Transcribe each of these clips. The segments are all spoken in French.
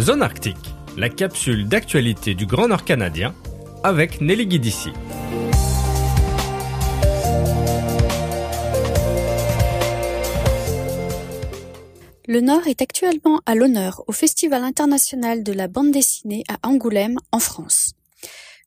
Zone Arctique, la capsule d'actualité du Grand Nord canadien avec Nelly Guidici. Le Nord est actuellement à l'honneur au Festival international de la bande dessinée à Angoulême, en France.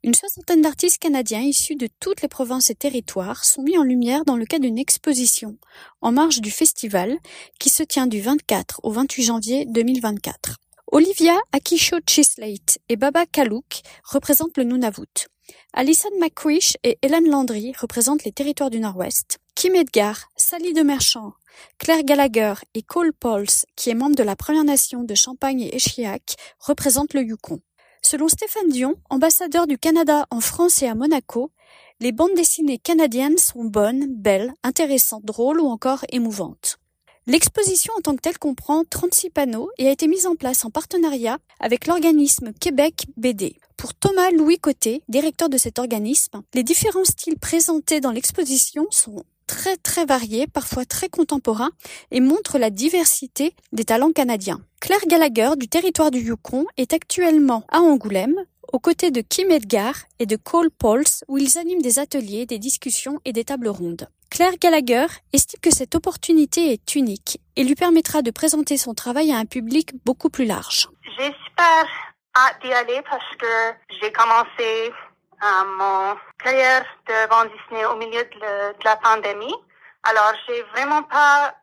Une soixantaine d'artistes canadiens issus de toutes les provinces et territoires sont mis en lumière dans le cadre d'une exposition en marge du festival qui se tient du 24 au 28 janvier 2024. Olivia Akisho Chislate et Baba Kalouk représentent le Nunavut. Alison McCrish et Hélène Landry représentent les territoires du Nord-Ouest. Kim Edgar, Sally Demerchant, Claire Gallagher et Cole Pauls, qui est membre de la Première Nation de Champagne et Échiac, représentent le Yukon. Selon Stéphane Dion, ambassadeur du Canada en France et à Monaco, les bandes dessinées canadiennes sont bonnes, belles, intéressantes, drôles ou encore émouvantes. L'exposition en tant que telle comprend 36 panneaux et a été mise en place en partenariat avec l'organisme Québec BD. Pour Thomas Louis Côté, directeur de cet organisme, les différents styles présentés dans l'exposition sont très très variés, parfois très contemporains, et montrent la diversité des talents canadiens. Claire Gallagher du territoire du Yukon est actuellement à Angoulême, aux côtés de Kim Edgar et de Cole Pauls, où ils animent des ateliers, des discussions et des tables rondes. Claire Gallagher estime que cette opportunité est unique et lui permettra de présenter son travail à un public beaucoup plus large. Super hâte d'y aller parce que j'ai commencé euh, mon carrière de bande dessinée au milieu de, la pandémie. Alors, j'ai vraiment pas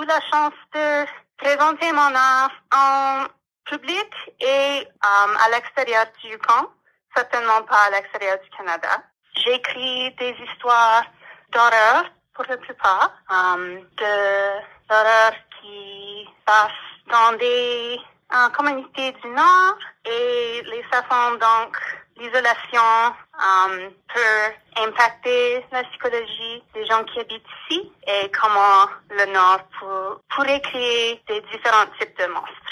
eu la chance de présenter mon art en public et euh, à l'extérieur du camp, certainement pas à l'extérieur du Canada. J'écris des histoires d'horreur pour la plupart, um, de l'horreur qui passe dans des uh, communautés du Nord et les façons donc l'isolation um, peut impacter la psychologie des gens qui habitent ici et comment le Nord pourrait créer des différents types de monstres.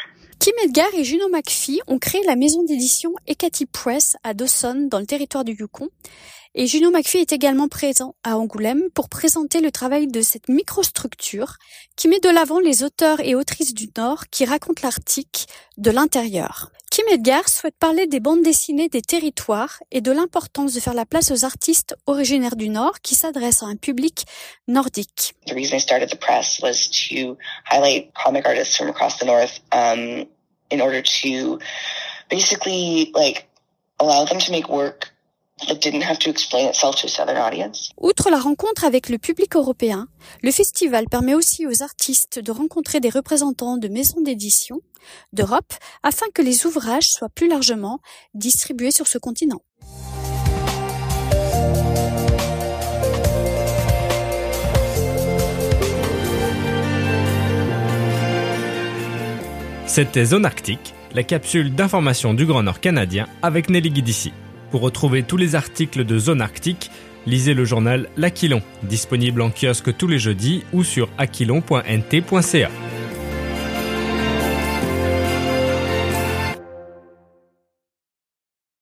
Kim Edgar et Juno McPhee ont créé la maison d'édition Ekati Press à Dawson, dans le territoire du Yukon. Et Juno McPhee est également présent à Angoulême pour présenter le travail de cette microstructure qui met de l'avant les auteurs et autrices du Nord qui racontent l'Arctique de l'intérieur. Kim Edgar souhaite parler des bandes dessinées des territoires et de l'importance de faire la place aux artistes originaires du Nord qui s'adressent à un public nordique. The reason I started the press was to highlight comic artists from across the North um, in order to basically like allow them to make work Outre la rencontre avec le public européen, le festival permet aussi aux artistes de rencontrer des représentants de maisons d'édition d'Europe afin que les ouvrages soient plus largement distribués sur ce continent. C'était Zone Arctique, la capsule d'information du Grand Nord canadien avec Nelly Guidici. Pour retrouver tous les articles de Zone Arctique, lisez le journal L'Aquilon, disponible en kiosque tous les jeudis ou sur aquilon.nt.ca.